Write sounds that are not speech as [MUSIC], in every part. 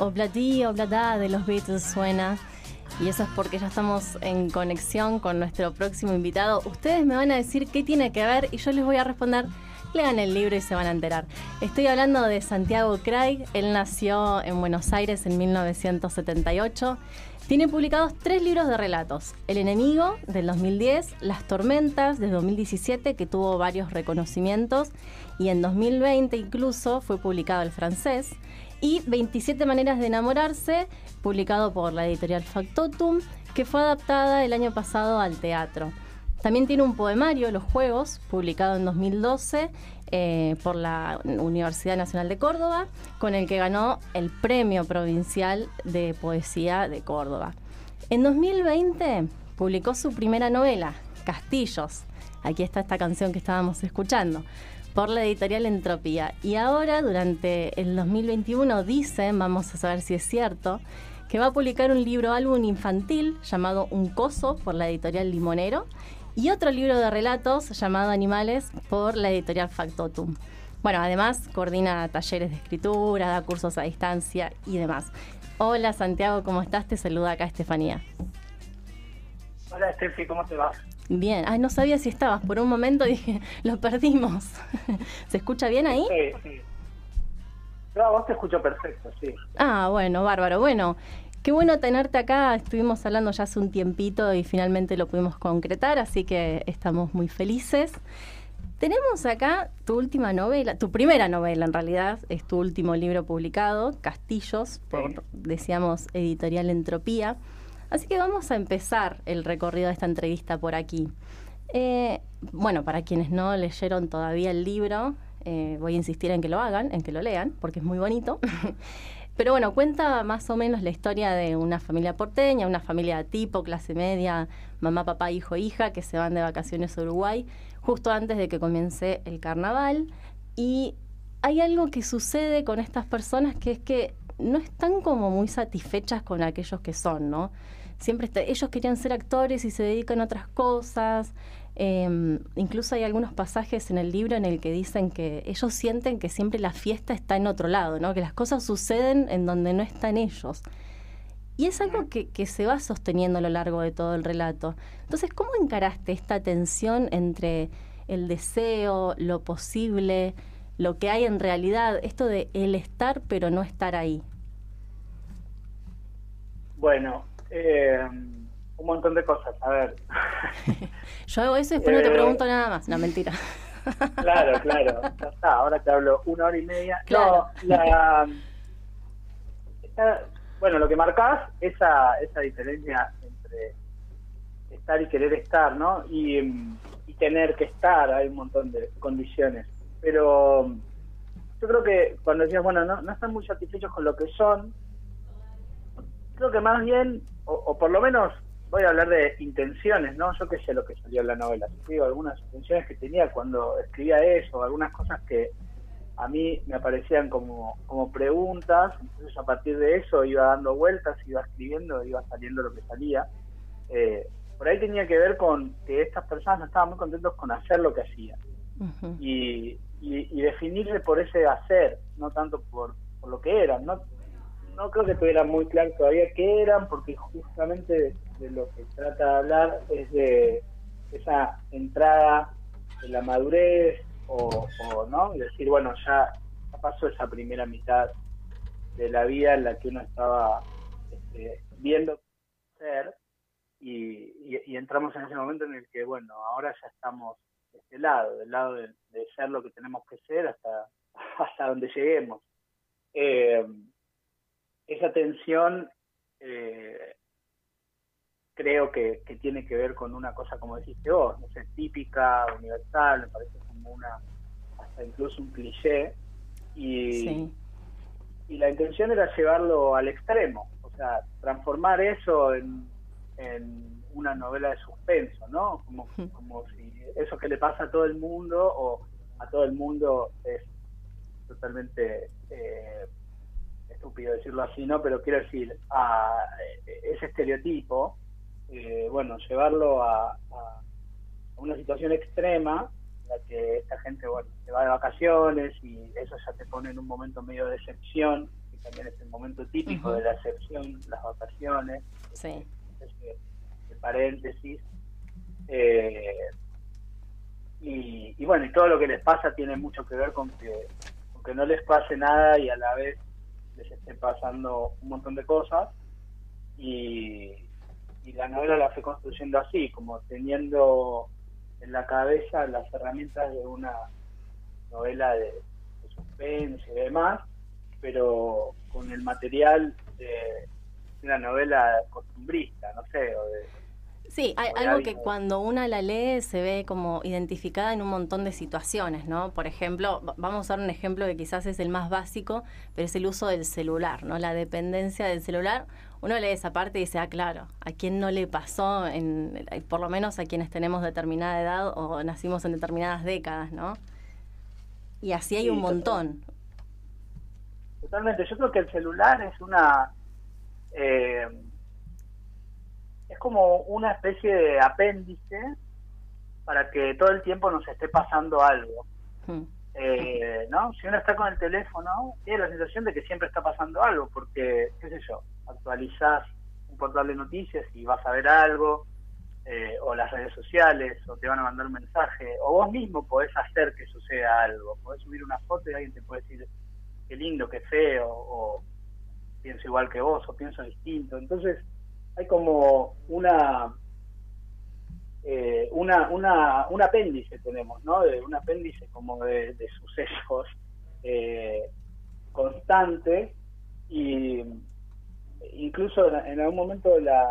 Oblati, Oblata de los Beatles suena. Y eso es porque ya estamos en conexión con nuestro próximo invitado. Ustedes me van a decir qué tiene que ver y yo les voy a responder. Lean el libro y se van a enterar. Estoy hablando de Santiago Craig. Él nació en Buenos Aires en 1978. Tiene publicados tres libros de relatos. El enemigo del 2010, Las tormentas del 2017, que tuvo varios reconocimientos, y en 2020 incluso fue publicado el francés y 27 maneras de enamorarse, publicado por la editorial Factotum, que fue adaptada el año pasado al teatro. También tiene un poemario, Los Juegos, publicado en 2012 eh, por la Universidad Nacional de Córdoba, con el que ganó el Premio Provincial de Poesía de Córdoba. En 2020 publicó su primera novela, Castillos. Aquí está esta canción que estábamos escuchando por la editorial Entropía. Y ahora, durante el 2021, dicen, vamos a saber si es cierto, que va a publicar un libro álbum infantil llamado Un Coso por la editorial Limonero y otro libro de relatos llamado Animales por la editorial Factotum. Bueno, además coordina talleres de escritura, da cursos a distancia y demás. Hola Santiago, ¿cómo estás? Te saluda acá Estefanía. Hola Estefi, ¿cómo te va? Bien, Ay, no sabía si estabas. Por un momento dije, [LAUGHS] lo perdimos. [LAUGHS] ¿Se escucha bien ahí? Sí, sí. No, vos te escucho perfecto, sí. Ah, bueno, bárbaro. Bueno, qué bueno tenerte acá. Estuvimos hablando ya hace un tiempito y finalmente lo pudimos concretar, así que estamos muy felices. Tenemos acá tu última novela, tu primera novela en realidad, es tu último libro publicado, Castillos, por, decíamos, editorial Entropía. Así que vamos a empezar el recorrido de esta entrevista por aquí. Eh, bueno, para quienes no leyeron todavía el libro, eh, voy a insistir en que lo hagan, en que lo lean, porque es muy bonito. [LAUGHS] Pero bueno, cuenta más o menos la historia de una familia porteña, una familia tipo, clase media, mamá, papá, hijo, hija, que se van de vacaciones a Uruguay justo antes de que comience el carnaval. Y hay algo que sucede con estas personas que es que no están como muy satisfechas con aquellos que son, ¿no? Siempre ellos querían ser actores y se dedican a otras cosas. Em, incluso hay algunos pasajes en el libro en el que dicen que ellos sienten que siempre la fiesta está en otro lado, ¿no? que las cosas suceden en donde no están ellos. Y es algo que, que, se va sosteniendo a lo largo de todo el relato. Entonces, ¿cómo encaraste esta tensión entre el deseo, lo posible, lo que hay en realidad, esto de el estar pero no estar ahí? Bueno, eh, un montón de cosas. A ver. [LAUGHS] Yo hago eso y después no te eh, pregunto nada más. No, mentira. [LAUGHS] claro, claro. Ya está. Ahora te hablo una hora y media. No, la, bueno, lo que marcás, esa, esa diferencia entre estar y querer estar, ¿no? Y, y tener que estar, hay un montón de condiciones. Pero yo creo que cuando decías, bueno, no, no están muy satisfechos con lo que son, creo que más bien o, por lo menos voy a hablar de intenciones, ¿no? Yo qué sé lo que salió en la novela. Digo, algunas intenciones que tenía cuando escribía eso, algunas cosas que a mí me aparecían como, como preguntas, entonces a partir de eso iba dando vueltas, iba escribiendo, iba saliendo lo que salía. Eh, por ahí tenía que ver con que estas personas no estaban muy contentos con hacer lo que hacían. y, y, definirse por ese hacer, no tanto por, por lo que eran. ¿no? No creo que estuviera muy claro todavía qué eran, porque justamente de, lo que trata de hablar es de esa entrada de la madurez o, no, decir, bueno, ya, pasó esa primera mitad de la vida en la que uno estaba este, viendo ser y, entramos en ese momento en el que, bueno, ahora ya estamos de este lado, del lado de, ser lo que tenemos que ser hasta, [LAUGHS] hasta donde lleguemos. Eh, esa tensión eh, creo que, tiene que ver con una cosa, como dijiste vos, no sé, típica, universal, me parece como una, hasta incluso un cliché, y, y la intención era llevarlo al extremo, o sea, transformar eso en, en una novela de suspenso, ¿no? Como, como si eso que le pasa a todo el mundo o a todo el mundo es totalmente eh, estúpido decirlo así, ¿no? Pero quiero decir, a ese estereotipo, eh, bueno, llevarlo a, una situación extrema, en la que esta gente, bueno, se va de vacaciones y eso ya te pone en un momento medio de decepción, que también es el momento típico de la excepción, las vacaciones, sí. de, paréntesis. Eh, y, y, bueno, y todo lo que les pasa tiene mucho que ver con que, con que no les pase nada y a la vez les esté pasando un montón de cosas. Y, y la novela la fue construyendo así, como teniendo en la cabeza las herramientas de una novela de, suspense y demás, pero con el material de una novela costumbrista, no sé, o de Sí, hay algo que cuando una la lee se ve como identificada en un montón de situaciones, ¿no? Por ejemplo, vamos a usar un ejemplo que quizás es el más básico, pero es el uso del celular, ¿no? La dependencia del celular. Uno lee esa parte y dice, ah, claro, ¿a quién no le pasó? En, por lo menos a quienes tenemos determinada edad o nacimos en determinadas décadas, ¿no? Y así hay un montón. Totalmente. Yo creo que el celular es una... Eh, es como una especie de apéndice para que todo el tiempo nos esté pasando algo. Hmm. Eh, ¿no? Si uno está con el teléfono, tiene la sensación de que siempre está pasando algo, porque, qué sé yo, actualizás un portal de noticias y vas a ver algo, eh, o las redes sociales, o te van a mandar un mensaje, o vos mismo podés hacer que suceda algo, podés subir una foto y alguien te puede decir qué lindo, qué feo, o pienso igual que vos, o pienso distinto. Entonces, hay como una eh, una, una, un apéndice tenemos, ¿no? De, un apéndice como de, sucesos eh, constantes y incluso en, algún momento la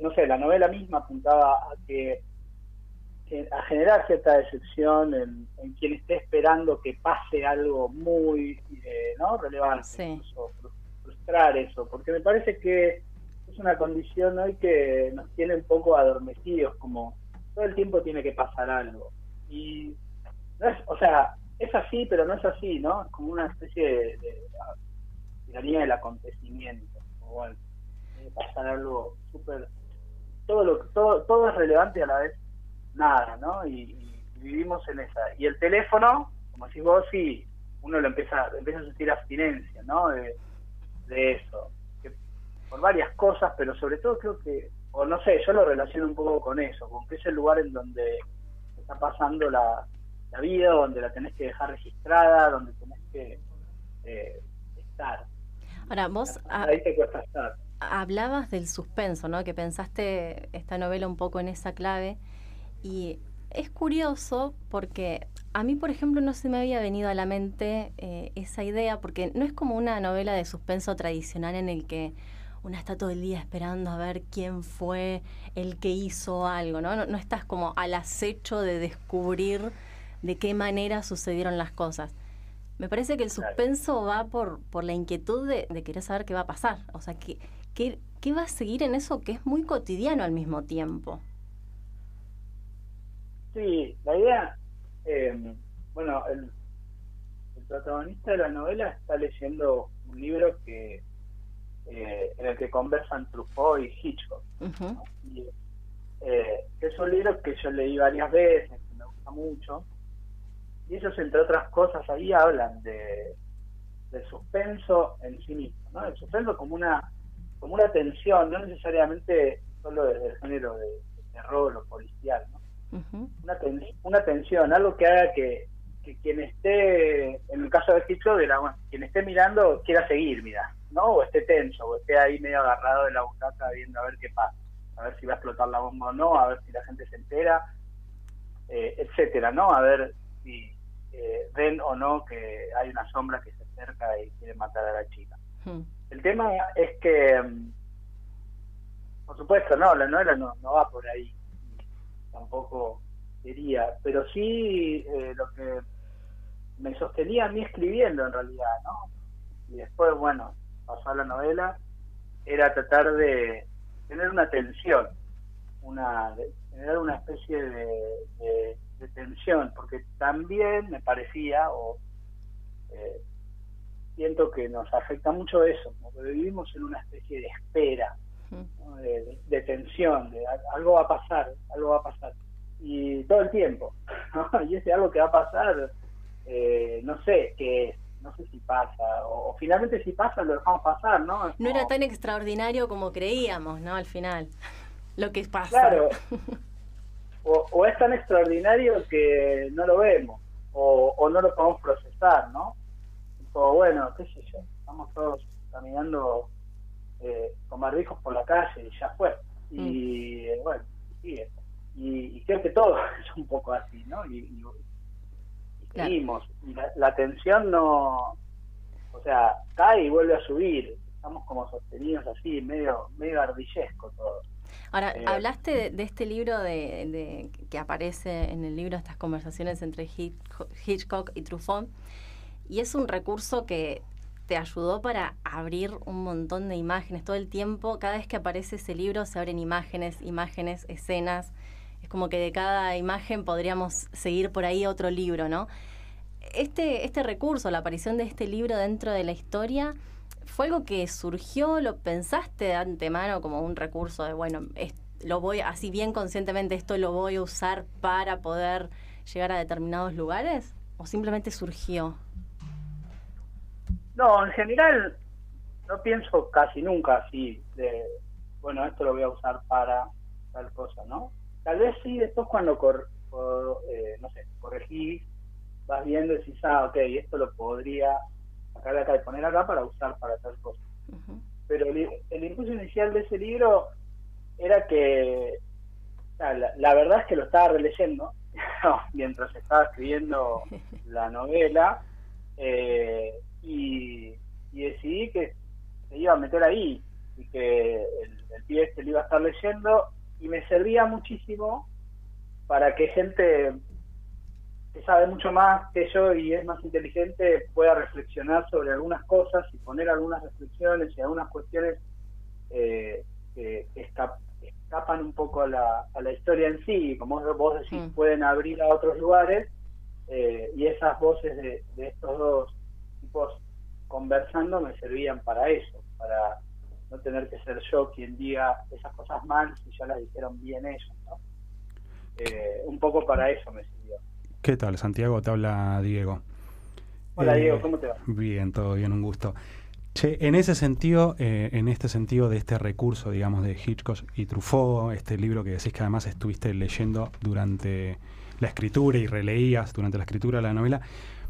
no sé, la novela misma apuntaba a que a generar cierta decepción en, quien esté esperando que pase algo muy eh, ¿no? relevante, eso, porque me parece que es una condición hoy que nos tiene un poco adormecidos, como todo el tiempo tiene que pasar algo. Y, no es, o sea, es así, pero no es así, ¿no? Es como una especie de, de, línea del acontecimiento. Como, bueno, tiene que pasar algo súper... Todo, todo, todo es relevante a la vez nada, ¿no? Y, vivimos en esa. Y el teléfono, como si vos, sí, uno lo empieza, empieza a sentir abstinencia, ¿no? De, de eso, por varias cosas, pero sobre todo creo que, o no sé, yo lo relaciono un poco con eso, con que es el lugar en donde está pasando la, vida, donde la tenés que dejar registrada, donde tenés que eh, estar. Ahora, vos ahí te cuesta estar. hablabas del suspenso, ¿no? Que pensaste esta novela un poco en esa clave y es curioso porque a mí, por ejemplo, no se me había venido a la mente eh, esa idea, porque no es como una novela de suspenso tradicional en el que una está todo el día esperando a ver quién fue el que hizo algo, ¿no? No, estás como al acecho de descubrir de qué manera sucedieron las cosas. Me parece que el suspenso va por, por la inquietud de, querer saber qué va a pasar. O sea, ¿qué, qué, qué va a seguir en eso que es muy cotidiano al mismo tiempo? Sí, la idea eh, bueno, el, protagonista de la novela está leyendo un libro que eh, en el que conversan Truffaut y Hitchcock. Eh, es un libro que yo leí varias veces, que me gusta mucho. Y ellos, entre otras cosas, ahí hablan de del suspenso en sí mismo, ¿no? El suspenso como una como una tensión, no necesariamente solo desde el género de, de terror o policial, ¿no? Una, una tensión, algo que haga que, quien esté, en el caso de Hitchcock, bueno, quien esté mirando quiera seguir, mira, ¿no? O esté tenso, o esté ahí medio agarrado de la butaca viendo a ver qué pasa, a ver si va a explotar la bomba o no, a ver si la gente se entera, eh, etcétera, ¿no? A ver si eh, ven o no que hay una sombra que se acerca y quiere matar a la chica. El tema es que, mm, por supuesto, no, la novela no, no va por ahí tampoco quería, pero sí eh, lo que me sostenía a mí escribiendo en realidad, ¿no? Y después, bueno, pasó la novela, era tratar de tener una tensión, una tener una especie de, de, tensión, porque también me parecía, o eh, siento que nos afecta mucho eso, porque vivimos en una especie de espera, de, tensión, de algo va a pasar, algo va a pasar. Y todo el tiempo. [LAUGHS] Y ese algo que va a pasar, eh, no sé qué es, no sé si pasa, o, finalmente si pasa lo dejamos pasar, ¿no? no era tan extraordinario como creíamos, ¿no? Al final, [LAUGHS] lo que pasa. Claro, [LAUGHS] o, es tan extraordinario que no lo vemos, o, no lo podemos procesar, ¿no? O bueno, qué sé yo, estamos todos caminando eh, con barbijos por la calle y ya fue. Y mm. bueno, sigue. Y, creo que todo [LAUGHS] es un poco así, ¿no? Y, seguimos. Y la, tensión no, o sea, cae y vuelve a subir. Estamos como sostenidos así, medio, medio ardillesco todo. Ahora, eh, hablaste de, este libro de, que aparece en el libro, estas conversaciones entre Hitchcock y Truffaut, y es un recurso que te ayudó para abrir un montón de imágenes todo el tiempo. Cada vez que aparece ese libro se abren imágenes, imágenes, escenas. Es como que de cada imagen podríamos seguir por ahí otro libro, ¿no? Este, este recurso, la aparición de este libro dentro de la historia, ¿fue algo que surgió? ¿Lo pensaste de antemano como un recurso de, bueno, lo voy, así bien conscientemente, esto lo voy a usar para poder llegar a determinados lugares? ¿O simplemente surgió? No, en general no pienso casi nunca así de, bueno, esto lo voy a usar para tal cosa, ¿no? Tal vez sí, después cuando, cor, eh, no sé, corregís, vas viendo y decís, ah, ok, esto lo podría sacar de acá y poner acá para usar para tal cosa. Pero el, impulso inicial de ese libro era que, la, la, verdad es que lo estaba releyendo [LAUGHS] mientras estaba escribiendo [LAUGHS] la novela. Eh, y, decidí que se iba a meter ahí y que el, el pie este lo iba a estar leyendo y me servía muchísimo para que gente que sabe mucho más que yo y es más inteligente pueda reflexionar sobre algunas cosas y poner algunas reflexiones y algunas cuestiones eh, que, escapan un poco a la, a la historia en sí, como vos decís, mm. pueden abrir a otros lugares eh, y esas voces de, de estos dos conversando me servían para eso, para no tener que ser yo quien diga esas cosas mal si ya las dijeron bien ellos. Eh, un poco para eso me sirvió. ¿Qué tal, Santiago? Te habla Diego. Hola, Diego, eh, ¿cómo te va? Bien, todo bien, un gusto. Che, en ese sentido, eh, en este sentido de este recurso, digamos, de Hitchcock y Truffaut, este libro que decís que además estuviste leyendo durante la escritura y releías durante la escritura de la novela,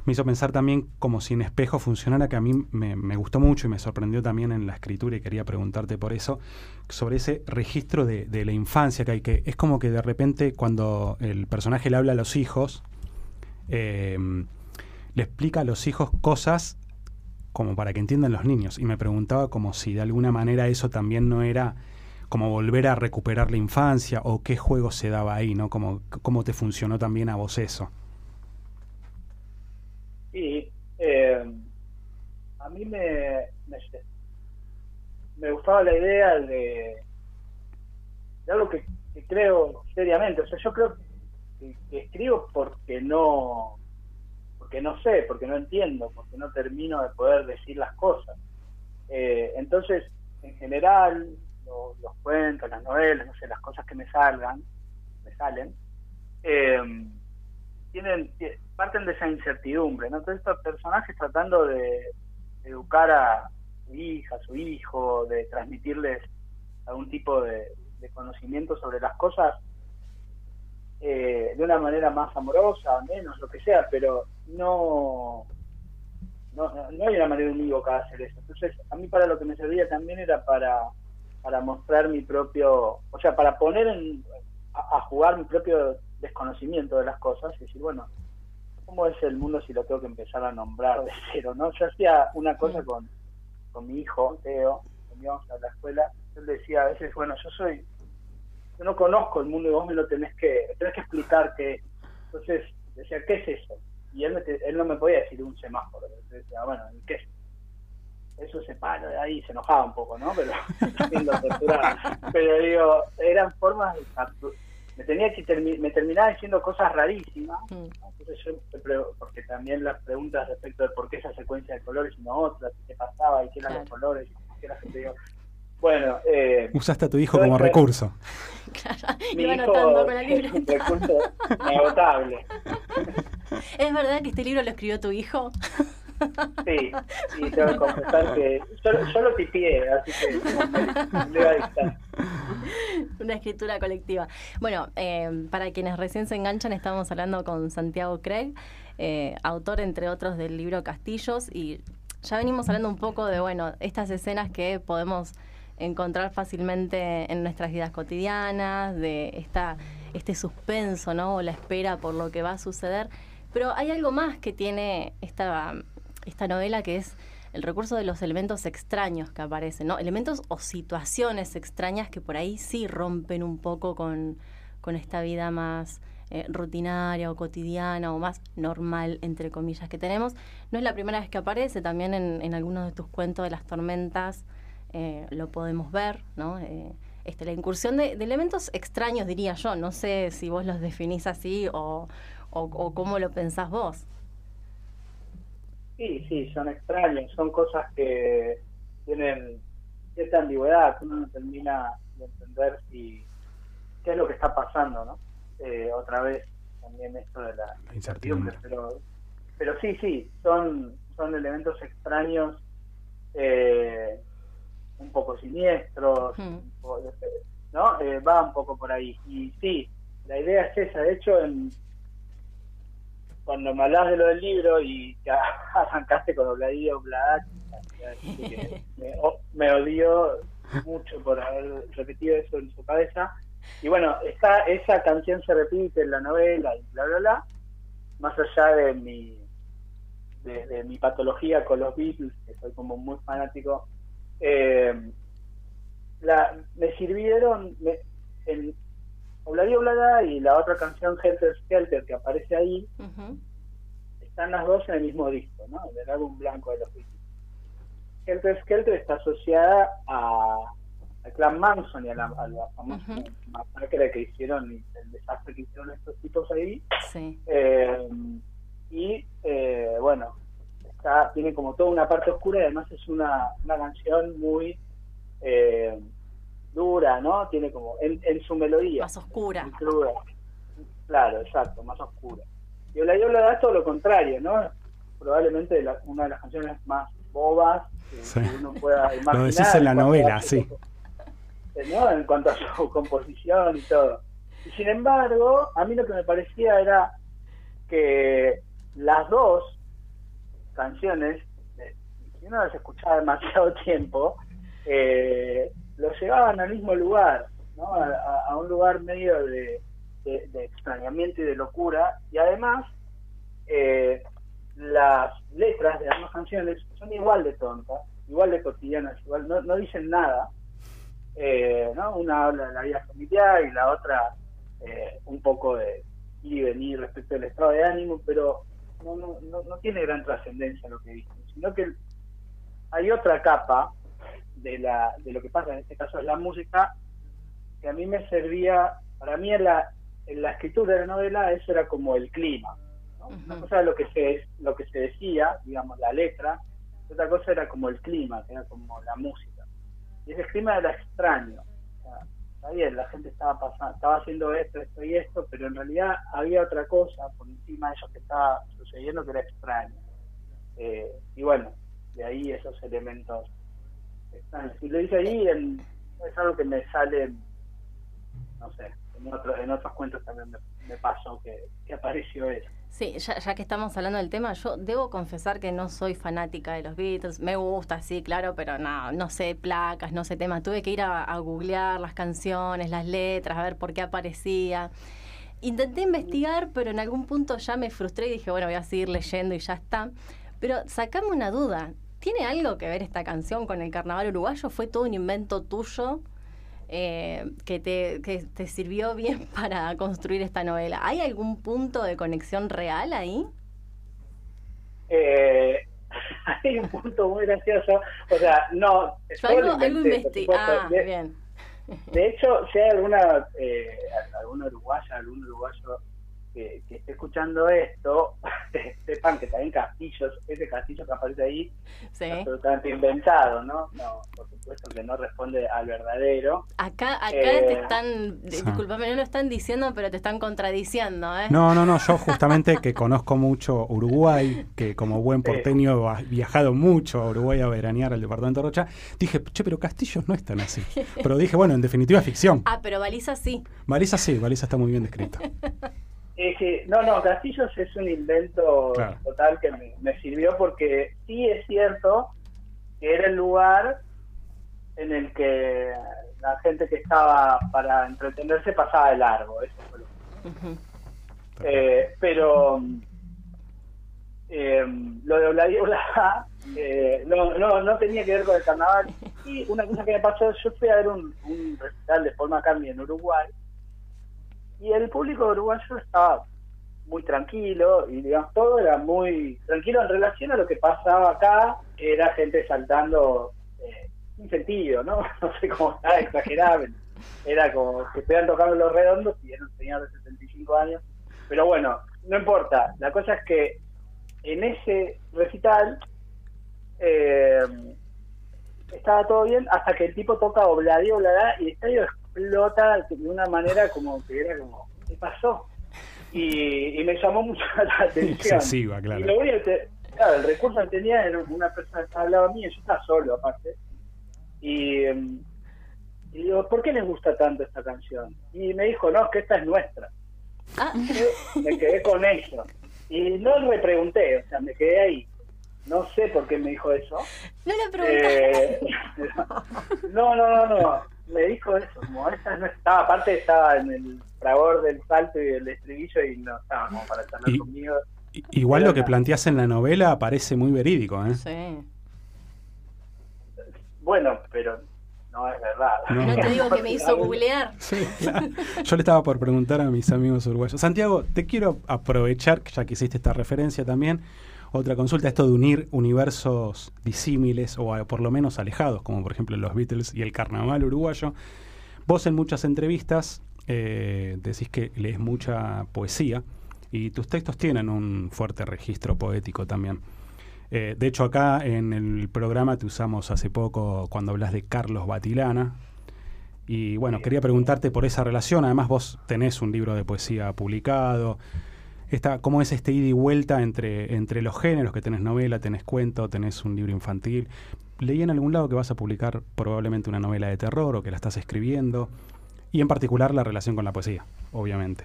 me hizo pensar también como si en espejo funcionara, que a mí me, gustó mucho y me sorprendió también en la escritura y quería preguntarte por eso, sobre ese registro de, la infancia que hay, que es como que de repente cuando el personaje le habla a los hijos, em, le explica a los hijos cosas como para que entiendan los niños. Y me preguntaba como si de alguna manera eso también no era como volver a recuperar la infancia o qué juego se daba ahí, ¿no? Como, ¿Cómo te funcionó también a vos eso? Sí, eh, a mí me, me, gustaba la idea de, algo que, creo seriamente. O sea, yo creo que, escribo porque no porque no sé, porque no entiendo, porque no termino de poder decir las cosas. Eh, entonces, en general, los, cuentos, las novelas, no sé, las cosas que me salgan, me salen, eh, tienen parten de esa incertidumbre, ¿no? Entonces estos personajes tratando de educar a su hija, a su hijo, de transmitirles algún tipo de, conocimiento sobre las cosas eh, de una manera más amorosa, menos, lo que sea, pero no, no, no hay una manera unívoca de hacer eso. Entonces, a mí para lo que me servía también era para, para mostrar mi propio, o sea, para poner en, a jugar mi propio desconocimiento de las cosas y decir, bueno, cómo es el mundo si lo tengo que empezar a nombrar de cero, ¿no? Yo hacía una cosa con, con mi hijo, Teo, cuando íbamos a la escuela, él decía a veces, bueno, yo soy, yo no conozco el mundo y vos me lo tenés que, tenés que explicar que, entonces decía, ¿qué es eso? Y él, él no me podía decir un semáforo, decía, bueno, ¿qué es? Eso se para ahí, se enojaba un poco, ¿no? Pero, [LAUGHS] pero digo, eran formas de me tenía que me terminaba diciendo cosas rarísimas mm. entonces yo porque también las preguntas respecto de por qué esa secuencia de colores y no otra qué pasaba y qué eran los colores qué la gente bueno eh, usaste a tu hijo como recurso. [LAUGHS] Claro mi iba anotando con la libreta recurso inagotable. [LAUGHS] Es verdad que este libro lo escribió tu hijo Sí, y tengo que confesar que yo, lo tipié, así que me, a dictar. Una escritura colectiva. Bueno, eh, para quienes recién se enganchan, estamos hablando con Santiago Craig, eh, autor, entre otros, del libro Castillos, y ya venimos hablando un poco de, bueno, estas escenas que podemos encontrar fácilmente en nuestras vidas cotidianas, de esta, este suspenso, ¿no? O la espera por lo que va a suceder. Pero hay algo más que tiene esta, esta novela que es el recurso de los elementos extraños que aparecen, ¿no? Elementos o situaciones extrañas que por ahí sí rompen un poco con, con esta vida más eh, rutinaria o cotidiana o más normal, entre comillas, que tenemos. No es la primera vez que aparece, también en, algunos de tus cuentos de las tormentas eh, lo podemos ver, ¿no? Eh, este, la incursión de, elementos extraños, diría yo. No sé si vos los definís así o, o, cómo lo pensás vos. Sí, sí, son extraños, son cosas que tienen cierta ambigüedad, que uno no termina de entender si qué es lo que está pasando, ¿no? Eh, otra vez también esto de la, incertidumbre, pero pero sí, sí, son son elementos extraños eh, un poco siniestros, hmm. ¿no? Eh, va un poco por ahí. Y sí, la idea es esa. De hecho, en, cuando me hablas de lo del libro y [LAUGHS] arrancaste con Obladillo Black, [LAUGHS] me, me odió mucho por haber repetido eso en su cabeza. Y bueno, está, esa canción se repite en la novela y bla, bla, bla, más allá de mi, de mi patología con los Beatles, que soy como muy fanático eh, la, me sirvieron me, en Oblada y la otra canción Helter Skelter que aparece ahí, están las dos en el mismo disco, ¿no? El álbum blanco de los Beatles. Helter Skelter está asociada a, al clan Manson y a la, famosa masacre que hicieron y el desastre que hicieron estos tipos ahí. Eh, y eh, bueno, tiene como toda una parte oscura y además es una, una canción muy eh, dura, ¿no? Tiene como en, su melodía. Más oscura. Claro, exacto, más oscura. Y la Yola es todo lo contrario, ¿no? Probablemente una de las canciones más bobas que, uno pueda [LAUGHS] imaginar. Lo decís en la novela, sí. ¿no? En cuanto a su [LAUGHS] composición y todo. Y sin embargo, a mí lo que me parecía era que las dos canciones, si uno las escuchaba demasiado [LAUGHS] tiempo, eh, lo llevaban al mismo lugar, ¿no? a, un lugar medio de, extrañamiento y de locura, y además eh, las letras de ambas canciones son igual de tontas, igual de cotidianas, igual no, dicen nada. Eh, ¿no? Una habla de la vida familiar y la otra un poco de ir y venir respecto al estado de ánimo, pero no, no, no, tiene gran trascendencia lo que dicen, sino que hay otra capa de, la, de lo que pasa, en este caso es la música, que a mí me servía, para mí en la, en la escritura de la novela eso era como el clima. Una cosa era lo que, se, lo que se decía, digamos, la letra, otra cosa era como el clima, que era como la música. Y ese clima era extraño está bien, la gente estaba pasando, estaba haciendo esto, esto y esto, pero en realidad había otra cosa por encima de eso que estaba sucediendo que era extraño. Eh, y bueno, de ahí esos elementos. Y lo hice ahí, en, es algo que me sale, no sé, en, otro, en otros cuentos también me, pasó que, que apareció eso. Sí, ya, que estamos hablando del tema, yo debo confesar que no soy fanática de los Beatles. Me gusta, sí, claro, pero no, no sé placas, no sé temas. Tuve que ir a, googlear las canciones, las letras, a ver por qué aparecía. Intenté investigar, pero en algún punto ya me frustré y dije, bueno, voy a seguir leyendo y ya está. Pero sacame una duda. ¿Tiene algo que ver esta canción con el carnaval uruguayo? ¿Fue todo un invento tuyo? eh, que, te, que te sirvió bien [LAUGHS] para construir esta novela. ¿Hay algún punto de conexión real ahí? Eh, [LAUGHS] hay un punto muy gracioso. O sea, no. Yo algo, algo Ah, de, bien. De hecho, si hay alguna, eh, alguna uruguaya, algún uruguayo que, que esté escuchando esto, [LAUGHS] sepan que también Castillos, ese Castillo que aparece ahí, absolutamente inventado, ¿no? No, por supuesto que no responde al verdadero. Acá, acá te eh, están, discúlpame, no lo están diciendo, pero te están contradiciendo, ¿eh? No, no, no, yo justamente que conozco mucho Uruguay, que como buen porteño he viajado mucho a Uruguay a veranear al departamento de Rocha, dije, che, pero Castillos no es tan así. [LAUGHS] Pero dije, bueno, en definitiva ficción. Ah, pero Baliza sí. Baliza sí, Baliza está muy bien [LAUGHS] descrito. no, no, Castillos es un invento total que me, sirvió porque sí es cierto que era el lugar en el que la gente que estaba para entretenerse pasaba de largo, eso fue lo eh, pero eh, lo de Obladiola [LAUGHS] eh, no, no, no tenía que ver con el carnaval. Y una cosa que me pasó, yo fui a ver un, un recital de Paul McCartney en Uruguay y el público uruguayo estaba muy tranquilo y digamos todo era muy tranquilo en relación a lo que pasaba acá, era gente saltando eh, sin sentido, ¿no? [LAUGHS] No sé cómo está exagerado, era como que estuvieran tocando los redondos y era un señor de 75 años, pero bueno, no importa, la cosa es que en ese recital eh, estaba todo bien hasta que el tipo toca obladí, obladá y el estadio explota de una manera como que era como, ¿qué pasó? Y, me llamó mucho [LAUGHS] la atención. claro. Y lo único que, claro, el recurso que tenía era una persona que estaba al lado mío, yo estaba solo aparte. Y, em, y digo, ¿por qué les gusta tanto esta canción? Y me dijo, no, es que esta es nuestra. Ah. me quedé con eso. Y no le pregunté, o sea, me quedé ahí. No sé por qué me dijo eso. No le pregunté. Eh, [LAUGHS] no, no, no, no. Me dijo eso, como esa no estaba, aparte estaba en el fragor del salto y del estribillo y no estaba como para estar conmigo. Igual lo que planteas en la novela parece muy verídico, ¿eh? Sí. Bueno, pero no es verdad. No, te digo que me hizo googlear. Sí, Yo le estaba por preguntar a mis amigos uruguayos. Santiago, te quiero aprovechar, ya que hiciste esta referencia también, otra consulta, esto de unir universos disímiles o por lo menos alejados, como por ejemplo los Beatles y el carnaval uruguayo. Vos en muchas entrevistas eh, decís que lees mucha poesía y tus textos tienen un fuerte registro poético también. Eh, de hecho, acá en el programa te usamos hace poco cuando hablas de Carlos Batilana. Y bueno, quería preguntarte por esa relación. Además, vos tenés un libro de poesía publicado esta, cómo es este ida y vuelta entre, entre los géneros, que tenés novela, tenés cuento, tenés un libro infantil. Leí en algún lado que vas a publicar probablemente una novela de terror o que la estás escribiendo, y en particular la relación con la poesía, obviamente.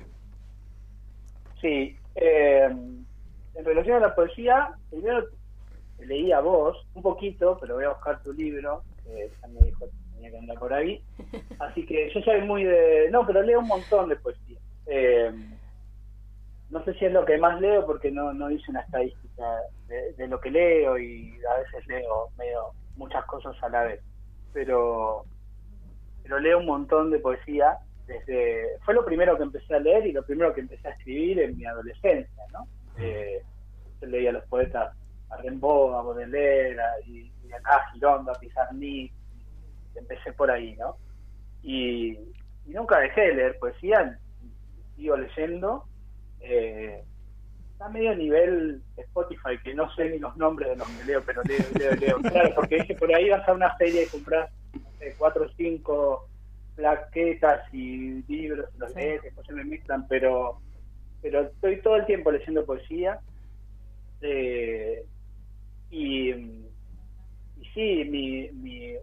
Sí, eh, en relación a la poesía, primero leí a vos un poquito, pero voy a buscar tu libro, que ya me dijo que tenía que andar por ahí. [LAUGHS] Así que yo soy muy de... No, pero leo un montón de poesía. Eh, no sé si es lo que más leo porque no, no hice una estadística de, lo que leo y a veces leo medio muchas cosas a la vez. Pero, pero leo un montón de poesía desde... Fue lo primero que empecé a leer y lo primero que empecé a escribir en mi adolescencia, ¿no? Eh, leía a los poetas a Rimbaud, a Baudelaire, y, y acá a Gironda, a Pizarnik, empecé por ahí, ¿no? Y, y nunca dejé de leer poesía, sigo leyendo eh, está medio nivel Spotify, que no sé ni los nombres de los que leo, pero leo, leo, leo. [LAUGHS] Claro, porque dije, por ahí vas a una feria y compras cuatro o cinco plaquetas y libros, los lees, después se me mezclan, pero, pero estoy todo el tiempo leyendo poesía. Eh, y, y sí, mi, mi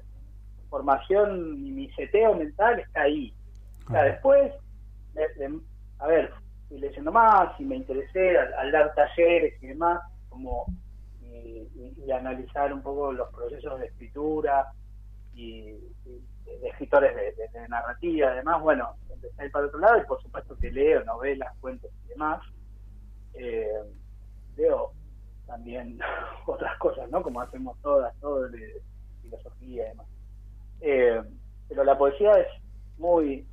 formación y mi seteo mental está ahí. O sea, después, a ver, fui leyendo más y me interesé al, dar talleres y demás, como y, analizar un poco los procesos de escritura y, de escritores de, narrativa, además, bueno, empecé a ir para otro lado y por supuesto que leo novelas, cuentos y demás. Eh, leo también [LAUGHS] otras cosas, ¿no? Como hacemos todas, todo de filosofía y demás. Eh, pero la poesía es muy,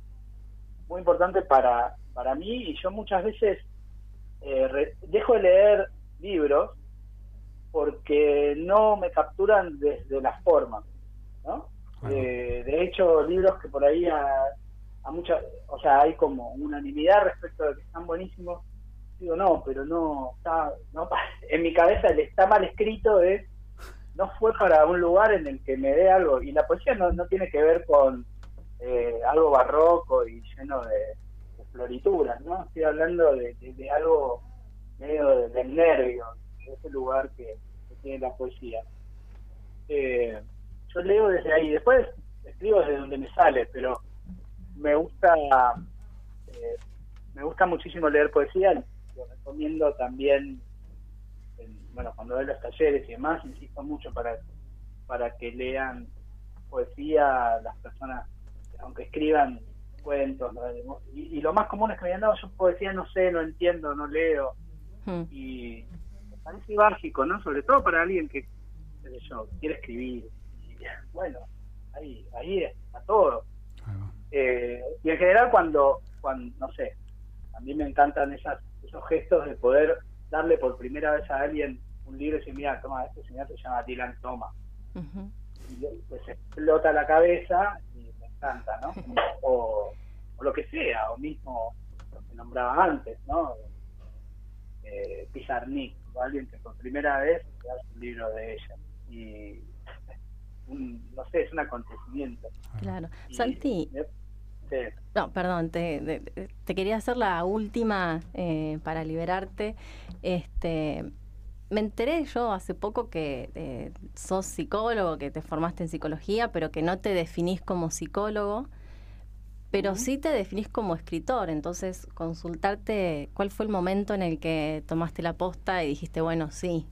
muy importante para para mí y yo muchas veces eh, dejo de leer libros porque no me capturan desde la forma, ¿no? Eh, de hecho, libros que por ahí a, a muchas, o sea, hay como unanimidad respecto de que están buenísimos, digo, no, pero no, está, no, [LAUGHS] en mi cabeza el está mal escrito es, no fue para un lugar en el que me dé algo, y la poesía no, no tiene que ver con eh, algo barroco y lleno de, florituras, ¿no? Estoy hablando de, algo medio del nervio, de ese lugar que, tiene la poesía. Eh, yo leo desde ahí, después escribo desde donde me sale, pero me gusta eh, me gusta muchísimo leer poesía, lo recomiendo también, bueno, cuando doy los talleres y demás, insisto mucho para, para que lean poesía las personas, aunque escriban cuentos, y, lo más común es que me digan, no, yo poesía no sé, no entiendo, no leo, hmm. y me parece básico, ¿no? Sobre todo para alguien que, yo, quiere escribir, y bueno, ahí, ahí está todo. Eh, y en general cuando, cuando, no sé, a mí me encantan esas, esos gestos de poder darle por primera vez a alguien un libro y decir, mira, toma, este señor se llama Dylan Thomas. Y pues explota la cabeza encanta, ¿no? o, lo que sea, o mismo lo que nombraba antes, ¿no? Eh, Pizarnik, o alguien que por primera vez hace un libro de ella. Y no sé, es un acontecimiento. Claro. Santi. No, perdón, te, te, quería hacer la última eh, para liberarte. Este, me enteré yo hace poco que eh, sos psicólogo, que te formaste en psicología, pero que no te definís como psicólogo, pero sí te definís como escritor. Entonces, consultarte cuál fue el momento en el que tomaste la posta y dijiste, bueno, sí,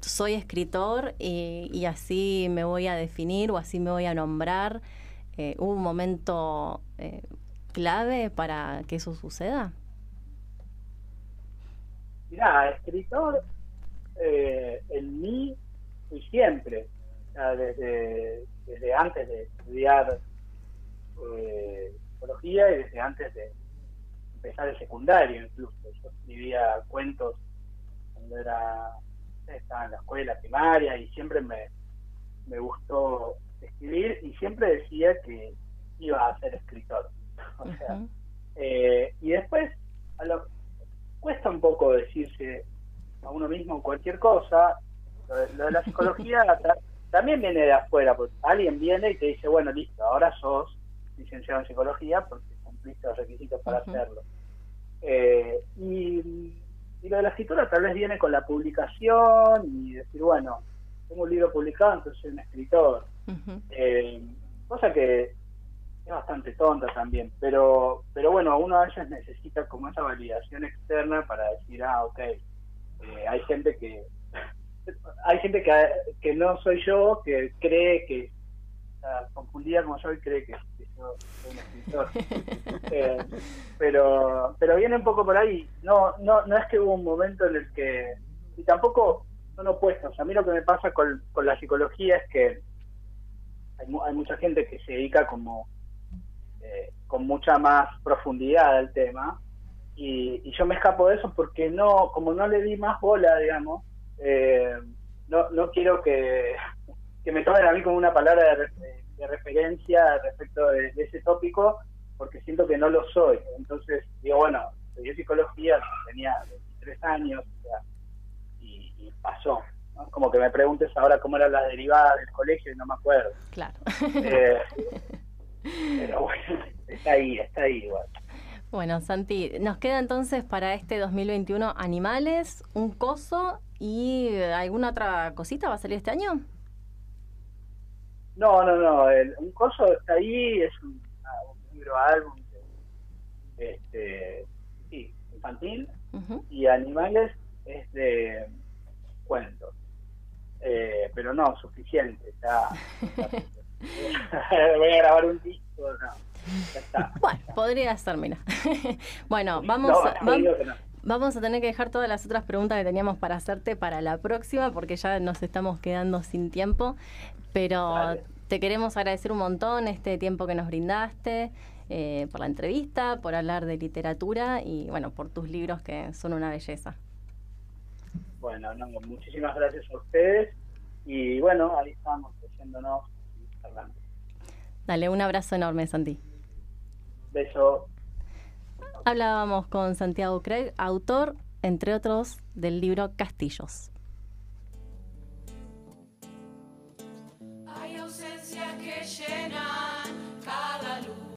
soy escritor y, así me voy a definir o así me voy a nombrar. Eh, ¿Hubo un momento eh, clave para que eso suceda? Mira, escritor eh, en mí y siempre, desde, desde antes de estudiar psicología y desde antes de empezar el secundario incluso. Yo escribía cuentos cuando era estaba en la escuela primaria y siempre me, me gustó escribir y siempre decía que iba a ser escritor. [LAUGHS] O sea, eh, y después a lo, cuesta un poco decirse a uno mismo cualquier cosa. Lo de, la psicología [LAUGHS] también viene de afuera, porque alguien viene y te dice, bueno, listo, ahora sos licenciado en psicología porque cumpliste los requisitos para hacerlo. Eh, y y lo de la escritura tal vez viene con la publicación y decir, bueno, tengo un libro publicado, entonces soy un escritor. Eh, cosa que es bastante tonta también, pero pero bueno, uno a veces necesita como esa validación externa para decir, ah, ok, eh, hay gente que hay gente que, que no soy yo, que cree que confundida como yo y cree que, yo soy un escritor. [LAUGHS] Eh, pero, pero viene un poco por ahí. No, no, no es que hubo un momento en el que, y tampoco son opuestos. A mí lo que me pasa con, con la psicología es que hay, hay mucha gente que se dedica como eh, con mucha más profundidad al tema y, y, yo me escapo de eso porque no, como no le di más bola, digamos, eh, no, no quiero que que me tomen a mí como una palabra de, referencia respecto de, ese tópico, porque siento que no lo soy. Entonces, digo, bueno, estudié psicología, tenía 23 años, y, pasó. Como que me preguntes ahora cómo eran las derivadas del colegio y no me acuerdo. Claro. Eh, [LAUGHS] pero bueno, está ahí, está ahí igual. Bueno, Santi, nos queda entonces para este 2021 animales, un coso y alguna otra cosita va a salir este año. No, no, no. El, un coso está ahí, es un, libro álbum este, sí, infantil y animales es de cuentos. Eh, pero no, suficiente. Ya, [LAUGHS] [LAUGHS] voy a grabar un disco, no. Ya está, bueno, podría mira. [LAUGHS] bueno, vamos, a, vamos a tener que dejar todas las otras preguntas que teníamos para hacerte para la próxima, porque ya nos estamos quedando sin tiempo. Pero te queremos agradecer un montón este tiempo que nos brindaste, eh, por la entrevista, por hablar de literatura y bueno, por tus libros que son una belleza. Bueno, muchísimas gracias a ustedes y bueno, ahí estamos leyéndonos y hablando. Dale, un abrazo enorme, Santi. Beso. Hablábamos con Santiago Craig, autor entre otros del libro Castillos.